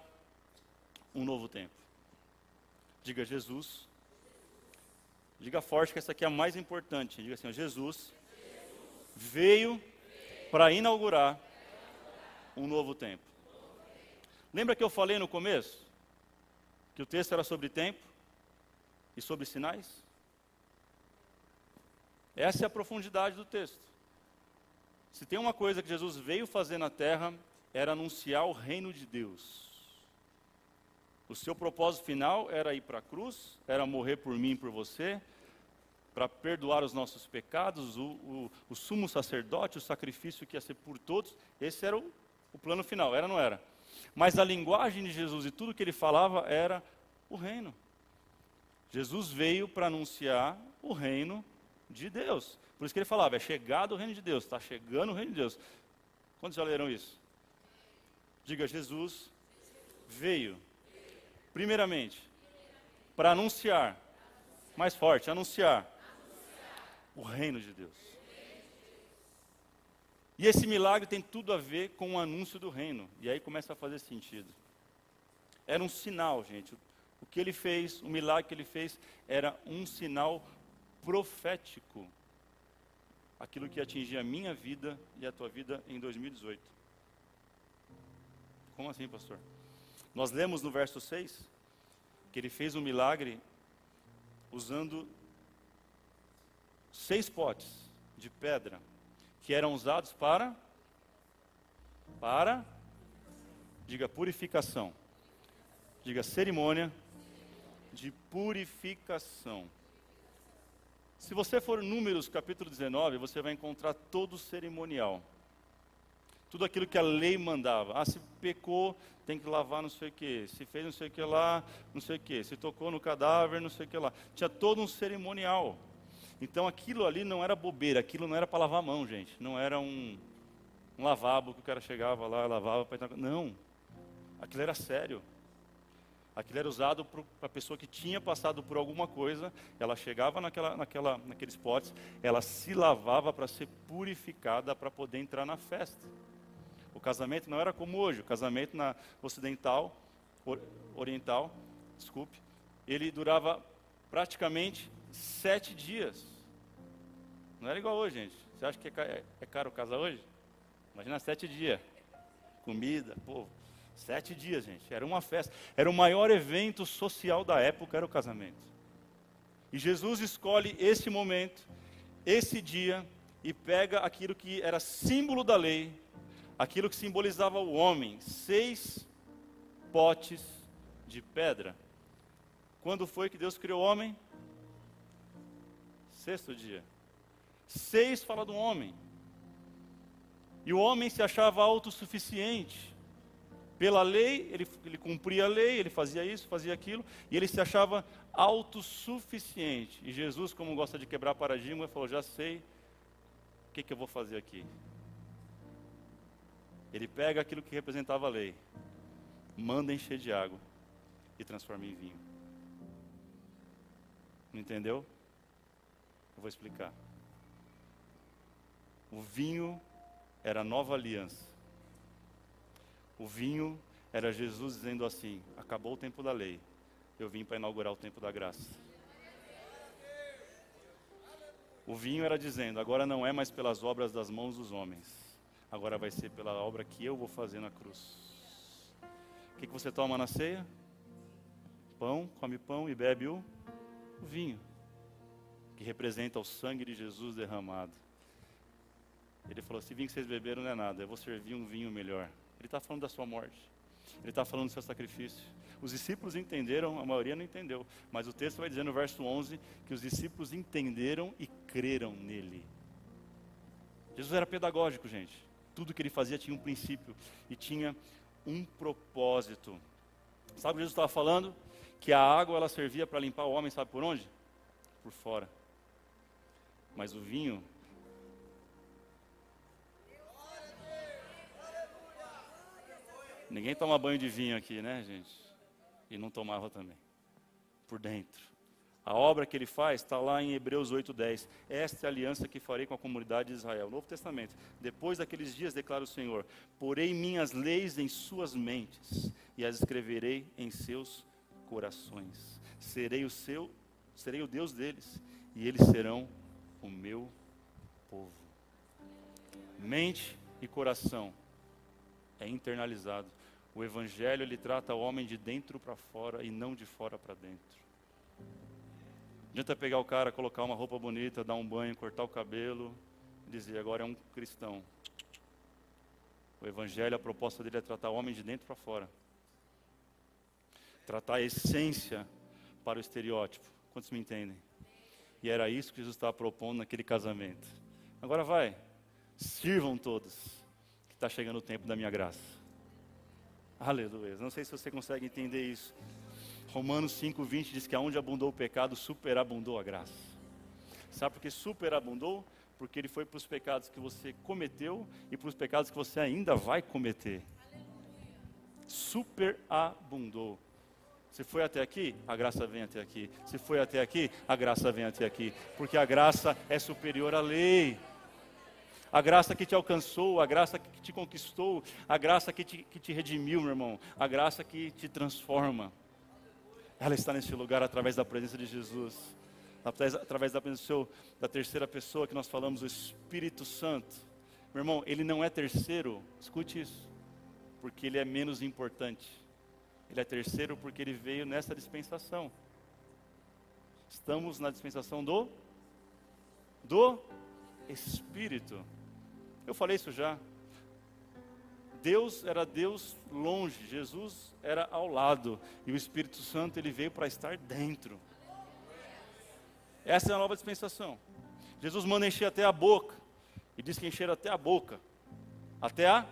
Speaker 1: um novo tempo. Diga Jesus Diga forte que essa aqui é a mais importante. Diga assim: Jesus veio para inaugurar um novo tempo. Lembra que eu falei no começo? Que o texto era sobre tempo e sobre sinais? Essa é a profundidade do texto. Se tem uma coisa que Jesus veio fazer na terra, era anunciar o reino de Deus. O seu propósito final era ir para a cruz, era morrer por mim e por você, para perdoar os nossos pecados, o, o, o, sumo sacerdote, o sacrifício que ia ser por todos. Esse era o, o plano final, era ou não era? Mas a linguagem de Jesus e tudo que ele falava era o reino. Jesus veio para anunciar o reino de Deus. Por isso que ele falava, é chegado o reino de Deus, está chegando o reino de Deus. Quantos já leram isso? Diga, Jesus veio Primeiramente, para anunciar, mais forte, anunciar, o reino de Deus. E esse milagre tem tudo a ver com o anúncio do reino. E aí começa a fazer sentido. Era um sinal, gente. O que ele fez, o milagre que ele fez, era um sinal profético. Aquilo que atingia a minha vida e a tua vida em 2018. Como assim, pastor? Nós lemos no verso 6 que ele fez um milagre usando seis potes de pedra que eram usados para para diga purificação. Diga cerimônia de purificação. Se você for Números capítulo 19, você vai encontrar todo o cerimonial tudo aquilo que a lei mandava. Ah, se pecou, tem que lavar não sei o que. Se fez não sei o que lá, não sei o que. Se tocou no cadáver, não sei o que lá. Tinha todo um cerimonial. Então aquilo ali não era bobeira, aquilo não era para lavar a mão, gente. Não era um, um lavabo que o cara chegava lá, lavava. Não. Aquilo era sério. Aquilo era usado para a pessoa que tinha passado por alguma coisa, ela chegava naquela, naquela, naqueles potes, ela se lavava para ser purificada para poder entrar na festa. O casamento não era como hoje. O casamento na ocidental, oriental, desculpe, ele durava praticamente sete dias. Não era igual hoje, gente. Você acha que é, é caro casar hoje? Imagina sete dias. Comida, povo. Sete dias, gente. Era uma festa. Era o maior evento social da época, era o casamento. E Jesus escolhe esse momento, esse dia, e pega aquilo que era símbolo da lei, aquilo que simbolizava o homem, seis potes de pedra. Quando foi que Deus criou o homem? Sexto dia. Seis fala do homem. E o homem se achava autossuficiente. Pela lei, ele, ele cumpria a lei, ele fazia isso, fazia aquilo, e ele se achava autossuficiente. E Jesus, como gosta de quebrar paradigma, falou: Já sei o que, que eu vou fazer aqui. Ele pega aquilo que representava a lei, manda encher de água e transforma em vinho. Não entendeu? Eu vou explicar. O vinho era a nova aliança. O vinho era Jesus dizendo assim: acabou o tempo da lei, eu vim para inaugurar o tempo da graça. O vinho era dizendo: agora não é mais pelas obras das mãos dos homens, agora vai ser pela obra que eu vou fazer na cruz. O que, que você toma na ceia? Pão, come pão e bebe o, o vinho, que representa o sangue de Jesus derramado. Ele falou: esse vinho que vocês beberam não é nada, eu vou servir um vinho melhor. Ele está falando da sua morte, ele está falando do seu sacrifício. Os discípulos entenderam, a maioria não entendeu, mas o texto vai dizer no verso 11 que os discípulos entenderam e creram nele. Jesus era pedagógico, gente tudo que ele fazia tinha um princípio e tinha um propósito. Sabe o que Jesus estava falando? Que a água ela servia para limpar o homem, sabe por onde? Por fora. Mas o vinho Ninguém toma banho de vinho aqui, né, gente? E não tomava também. Por dentro. A obra que ele faz está lá em Hebreus 8:10. Esta é a aliança que farei com a comunidade de Israel. Novo Testamento. Depois daqueles dias, declara o Senhor: Porei minhas leis em suas mentes e as escreverei em seus corações. Serei o seu serei o Deus deles, e eles serão o meu povo. Mente e coração é internalizado. O evangelho ele trata o homem de dentro para fora e não de fora para dentro. Não adianta pegar o cara, colocar uma roupa bonita, dar um banho, cortar o cabelo e dizer agora é um cristão. O evangelho, a proposta dele é tratar o homem de dentro para fora. Tratar a essência para o estereótipo. Quantos me entendem? E era isso que Jesus estava propondo naquele casamento. Agora vai, sirvam todos, que está chegando o tempo da minha graça. Aleluia. Não sei se você consegue entender isso. Romanos 5,20 diz que aonde abundou o pecado, superabundou a graça. Sabe por que superabundou? Porque ele foi para os pecados que você cometeu e para os pecados que você ainda vai cometer. Superabundou. Se foi até aqui, a graça vem até aqui. Se foi até aqui, a graça vem até aqui. Porque a graça é superior à lei. A graça que te alcançou, a graça que te conquistou, a graça que te, que te redimiu, meu irmão, a graça que te transforma. Ela está nesse lugar através da presença de Jesus, através, através da presença seu, da terceira pessoa que nós falamos, o Espírito Santo. Meu irmão, ele não é terceiro, escute isso, porque ele é menos importante. Ele é terceiro porque ele veio nessa dispensação. Estamos na dispensação do do Espírito. Eu falei isso já. Deus era Deus longe, Jesus era ao lado, e o Espírito Santo ele veio para estar dentro. Essa é a nova dispensação. Jesus manda encher até a boca, e diz que encher até a boca, até a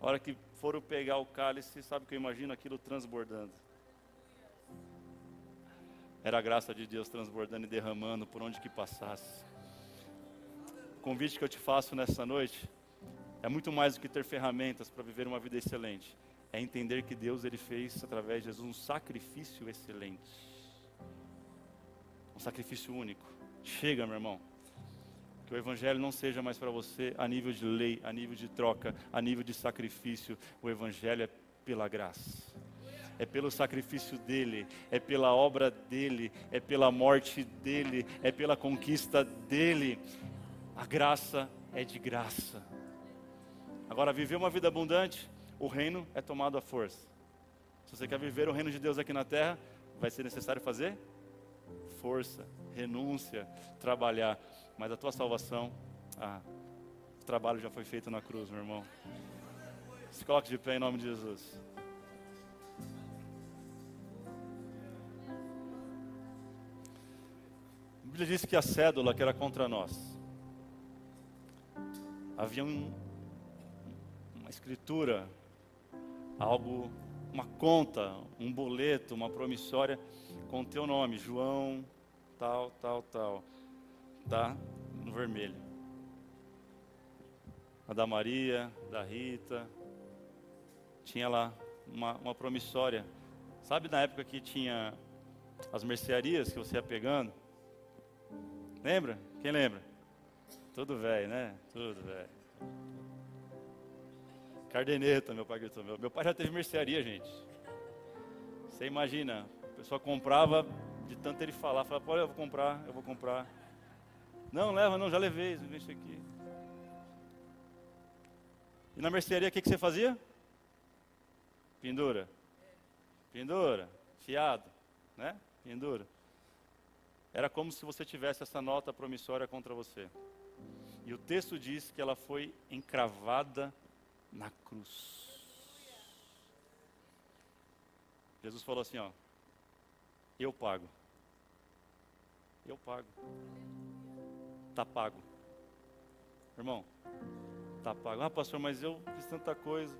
Speaker 1: hora que foram pegar o cálice, sabe que eu imagino aquilo transbordando. Era a graça de Deus transbordando e derramando por onde que passasse. Convite que eu te faço nessa noite é muito mais do que ter ferramentas para viver uma vida excelente. É entender que Deus ele fez através de Jesus um sacrifício excelente. Um sacrifício único. Chega, meu irmão. Que o Evangelho não seja mais para você a nível de lei, a nível de troca, a nível de sacrifício. O Evangelho é pela graça. É pelo sacrifício dele, é pela obra dele, é pela morte dele, é pela conquista dele. A graça é de graça. Agora, viver uma vida abundante, o reino é tomado à força. Se você quer viver o reino de Deus aqui na terra, vai ser necessário fazer força, renúncia, trabalhar. Mas a tua salvação, ah, o trabalho já foi feito na cruz, meu irmão. Se coloque de pé em nome de Jesus. A Bíblia diz que a cédula que era contra nós. Havia um, uma escritura, algo, uma conta, um boleto, uma promissória com o teu nome, João, tal, tal, tal tá no vermelho. A da Maria, da Rita, tinha lá uma, uma promissória. Sabe na época que tinha as mercearias que você ia pegando? Lembra? Quem lembra? Tudo velho, né? Tudo velho. Cardeneta, meu pai gritou. Meu, pai já teve mercearia, gente. Você imagina, a pessoa comprava, de tanto ele falar, falava, olha, eu vou comprar, eu vou comprar. Não, leva, não, já levei, isso aqui. E na mercearia, o que, que você fazia? Pendura. Pendura. Fiado. Né? Pendura. Era como se você tivesse essa nota promissória contra você. E o texto diz que ela foi encravada na cruz. Jesus falou assim: Ó, eu pago. Eu pago. Está pago. Irmão, está pago. Ah, pastor, mas eu fiz tanta coisa.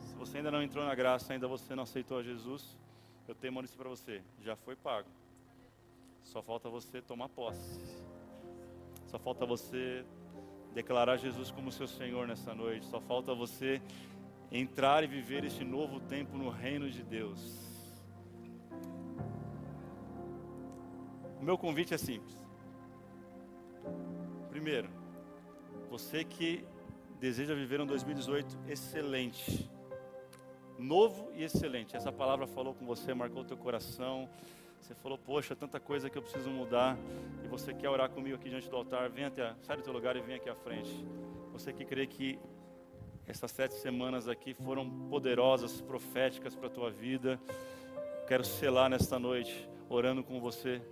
Speaker 1: Se você ainda não entrou na graça, ainda você não aceitou a Jesus, eu tenho uma notícia para você: já foi pago. Só falta você tomar posse. Só falta você declarar Jesus como seu Senhor nessa noite. Só falta você entrar e viver este novo tempo no reino de Deus. O meu convite é simples. Primeiro, você que deseja viver um 2018 excelente, novo e excelente. Essa palavra falou com você, marcou teu coração. Você falou, poxa, tanta coisa que eu preciso mudar. E você quer orar comigo aqui diante do altar, vem até, sai do teu lugar e vem aqui à frente. Você que crê que essas sete semanas aqui foram poderosas, proféticas para a tua vida. Quero selar nesta noite, orando com você.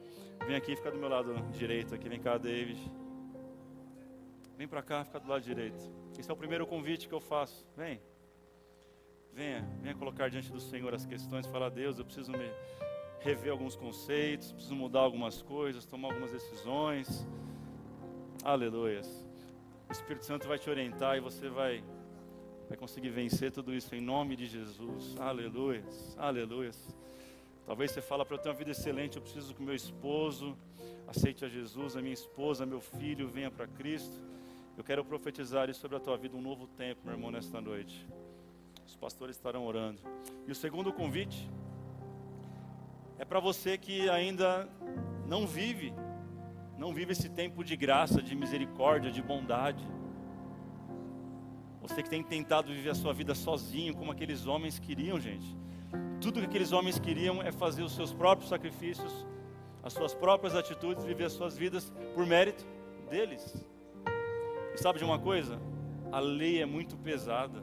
Speaker 1: Vem aqui, fica do meu lado direito aqui. Vem cá, David. Vem para cá, fica do lado direito. Esse é o primeiro convite que eu faço. Vem. Venha, venha colocar diante do Senhor as questões. Falar, Deus, eu preciso me rever alguns conceitos, preciso mudar algumas coisas, tomar algumas decisões. Aleluias. O Espírito Santo vai te orientar e você vai, vai conseguir vencer tudo isso em nome de Jesus. Aleluias. Aleluias. Talvez você fala para eu ter uma vida excelente, eu preciso que meu esposo aceite a Jesus, a minha esposa, meu filho venha para Cristo. Eu quero profetizar isso sobre a tua vida, um novo tempo, meu irmão, nesta noite. Os pastores estarão orando. E o segundo convite é para você que ainda não vive, não vive esse tempo de graça, de misericórdia, de bondade. Você que tem tentado viver a sua vida sozinho, como aqueles homens queriam, gente. Tudo que aqueles homens queriam é fazer os seus próprios sacrifícios, as suas próprias atitudes, viver as suas vidas por mérito deles. E sabe de uma coisa? A lei é muito pesada.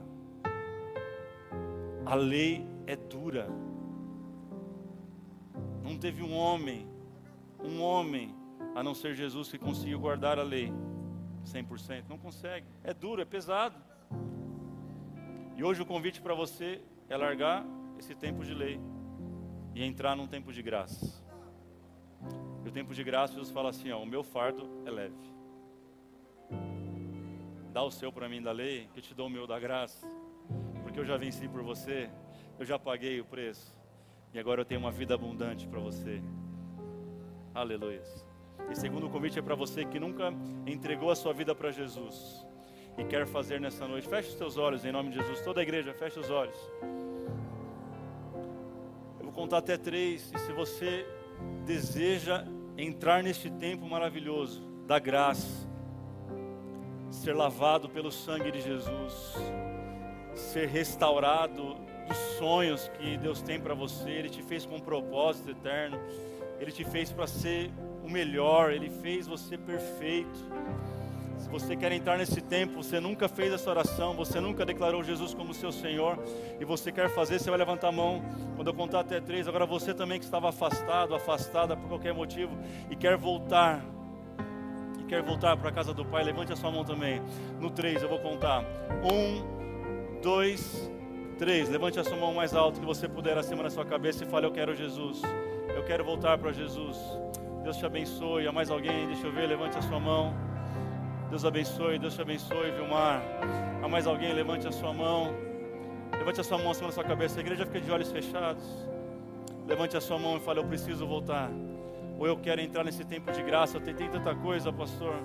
Speaker 1: A lei é dura. Teve um homem, um homem, a não ser Jesus, que conseguiu guardar a lei 100%. Não consegue. É duro, é pesado. E hoje o convite para você é largar esse tempo de lei e entrar num tempo de graça. E o tempo de graça, Jesus fala assim: ó, o meu fardo é leve. Dá o seu para mim da lei, que eu te dou o meu da graça. Porque eu já venci por você, eu já paguei o preço. E agora eu tenho uma vida abundante para você. Aleluia. E segundo convite é para você que nunca entregou a sua vida para Jesus e quer fazer nessa noite. Feche os teus olhos em nome de Jesus. Toda a igreja, feche os olhos. Eu vou contar até três. E se você deseja entrar neste tempo maravilhoso da graça, ser lavado pelo sangue de Jesus, ser restaurado dos sonhos que Deus tem para você. Ele te fez com um propósito eterno. Ele te fez para ser o melhor. Ele fez você perfeito. Se você quer entrar nesse tempo, você nunca fez essa oração, você nunca declarou Jesus como seu Senhor, e você quer fazer, você vai levantar a mão quando eu contar até três. Agora você também que estava afastado, afastada por qualquer motivo e quer voltar, e quer voltar para a casa do Pai, levante a sua mão também. No três eu vou contar. Um, dois, Três, levante a sua mão mais alto que você puder acima da sua cabeça e fale: Eu quero Jesus. Eu quero voltar para Jesus. Deus te abençoe. Há mais alguém? Deixa eu ver. Levante a sua mão. Deus abençoe. Deus te abençoe, Vilmar. Há mais alguém? Levante a sua mão. Levante a sua mão acima da sua cabeça. A igreja fica de olhos fechados. Levante a sua mão e fale: Eu preciso voltar. Ou eu quero entrar nesse tempo de graça. Eu tentei tanta coisa, pastor.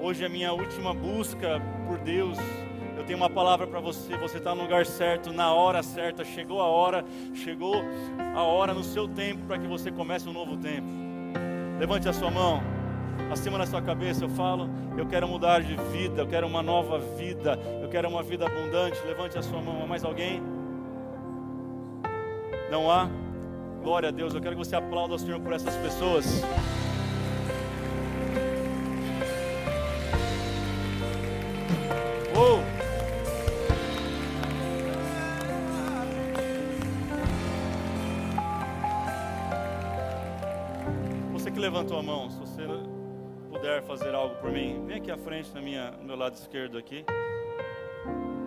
Speaker 1: Hoje é minha última busca por Deus. Eu tenho uma palavra para você. Você está no lugar certo, na hora certa. Chegou a hora, chegou a hora no seu tempo para que você comece um novo tempo. Levante a sua mão, acima da sua cabeça. Eu falo, eu quero mudar de vida, eu quero uma nova vida, eu quero uma vida abundante. Levante a sua mão. Há mais alguém? Não há? Glória a Deus. Eu quero que você aplaude o Senhor por essas pessoas. Levantou a mão, se você puder fazer algo por mim, vem aqui à frente na minha, no meu lado esquerdo aqui.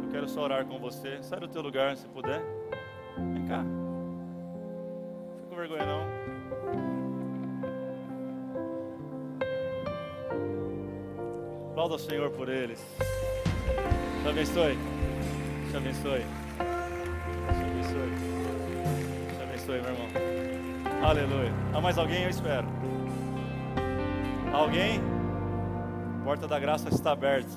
Speaker 1: Eu quero só orar com você. Sai do teu lugar se puder. Vem cá. Não fica com vergonha não. Aplauda o Senhor por eles. Te abençoe. Te abençoe. Te abençoe. Te abençoe, meu irmão. Aleluia. Há mais alguém? Eu espero. Alguém? A porta da graça está aberta.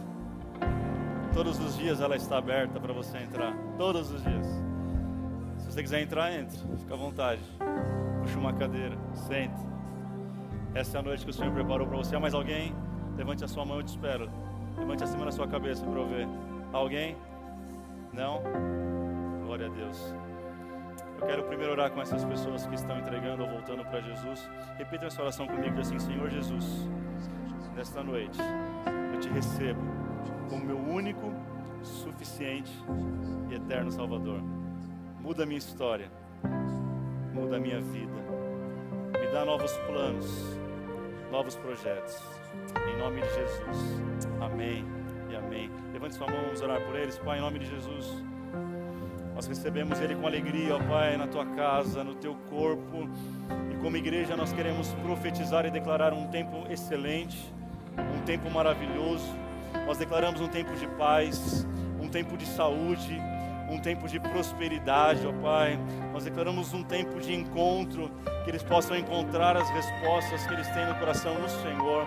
Speaker 1: Todos os dias ela está aberta para você entrar. Todos os dias. Se você quiser entrar, entre. Fica à vontade. Puxa uma cadeira. Sente. Essa é a noite que o Senhor preparou para você. Há mais alguém? Levante a sua mão, eu te espero. Levante acima da sua cabeça para eu ver. Alguém? Não? Glória a Deus. Eu quero primeiro orar com essas pessoas que estão entregando ou voltando para Jesus. Repita essa oração comigo assim: Senhor Jesus, nesta noite eu te recebo como meu único, suficiente e eterno Salvador. Muda a minha história, muda a minha vida, me dá novos planos, novos projetos. Em nome de Jesus. Amém e amém. Levante sua mão, vamos orar por eles. Pai, em nome de Jesus. Nós recebemos Ele com alegria, ó Pai, na tua casa, no teu corpo. E como igreja nós queremos profetizar e declarar um tempo excelente, um tempo maravilhoso. Nós declaramos um tempo de paz, um tempo de saúde, um tempo de prosperidade, ó Pai. Nós declaramos um tempo de encontro, que eles possam encontrar as respostas que eles têm no coração no Senhor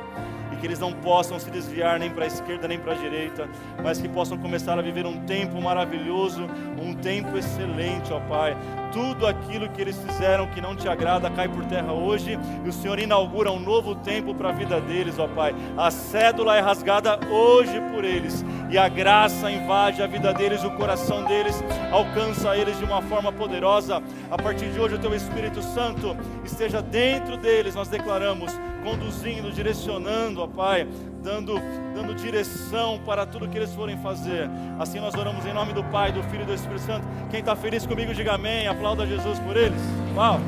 Speaker 1: que eles não possam se desviar nem para a esquerda nem para a direita, mas que possam começar a viver um tempo maravilhoso, um tempo excelente, ó Pai. Tudo aquilo que eles fizeram que não te agrada cai por terra hoje e o Senhor inaugura um novo tempo para a vida deles, ó Pai. A cédula é rasgada hoje por eles e a graça invade a vida deles, o coração deles alcança eles de uma forma poderosa. A partir de hoje, o Teu Espírito Santo esteja dentro deles, nós declaramos, conduzindo, direcionando, ó Pai, dando, dando direção para tudo que eles forem fazer. Assim nós oramos em nome do Pai, do Filho e do Espírito Santo. Quem está feliz comigo, diga amém. Aplauda Jesus por eles. Uau!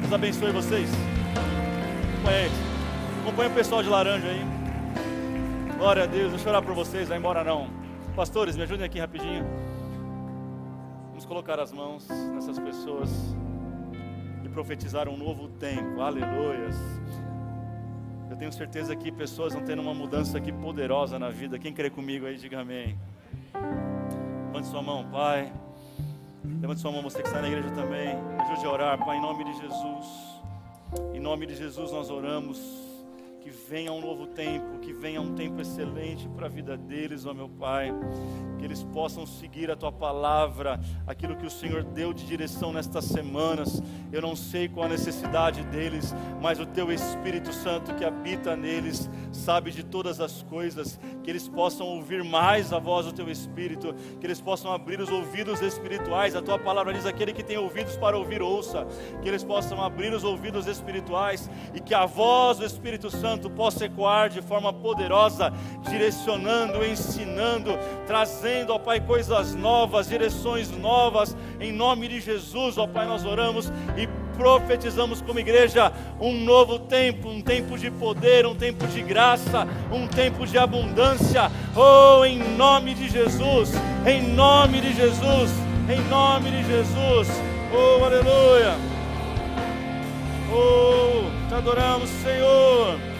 Speaker 1: Deus abençoe vocês. Acompanhe, acompanhe o pessoal de laranja aí. Glória a Deus. Deixa eu orar por vocês, vai embora não. Pastores, me ajudem aqui rapidinho. Vamos colocar as mãos nessas pessoas e profetizar um novo tempo. Aleluias. Eu tenho certeza que pessoas vão tendo uma mudança aqui poderosa na vida. Quem crê comigo aí, diga amém. Levante sua mão, Pai. Levante sua mão, você que está na igreja também. Ajude a orar, Pai, em nome de Jesus. Em nome de Jesus nós oramos que venha um novo tempo, que venha um tempo excelente para a vida deles, ó meu Pai, que eles possam seguir a tua palavra, aquilo que o Senhor deu de direção nestas semanas. Eu não sei qual a necessidade deles, mas o teu Espírito Santo que habita neles sabe de todas as coisas, que eles possam ouvir mais a voz do teu Espírito, que eles possam abrir os ouvidos espirituais. A tua palavra diz: aquele que tem ouvidos para ouvir, ouça, que eles possam abrir os ouvidos espirituais e que a voz do Espírito Santo Santo possa ecoar de forma poderosa, direcionando, ensinando, trazendo, ó Pai, coisas novas, direções novas, em nome de Jesus, ó Pai, nós oramos e profetizamos como igreja um novo tempo, um tempo de poder, um tempo de graça, um tempo de abundância. Oh, em nome de Jesus, em nome de Jesus, em nome de Jesus. Oh, aleluia. Oh, te adoramos, Senhor.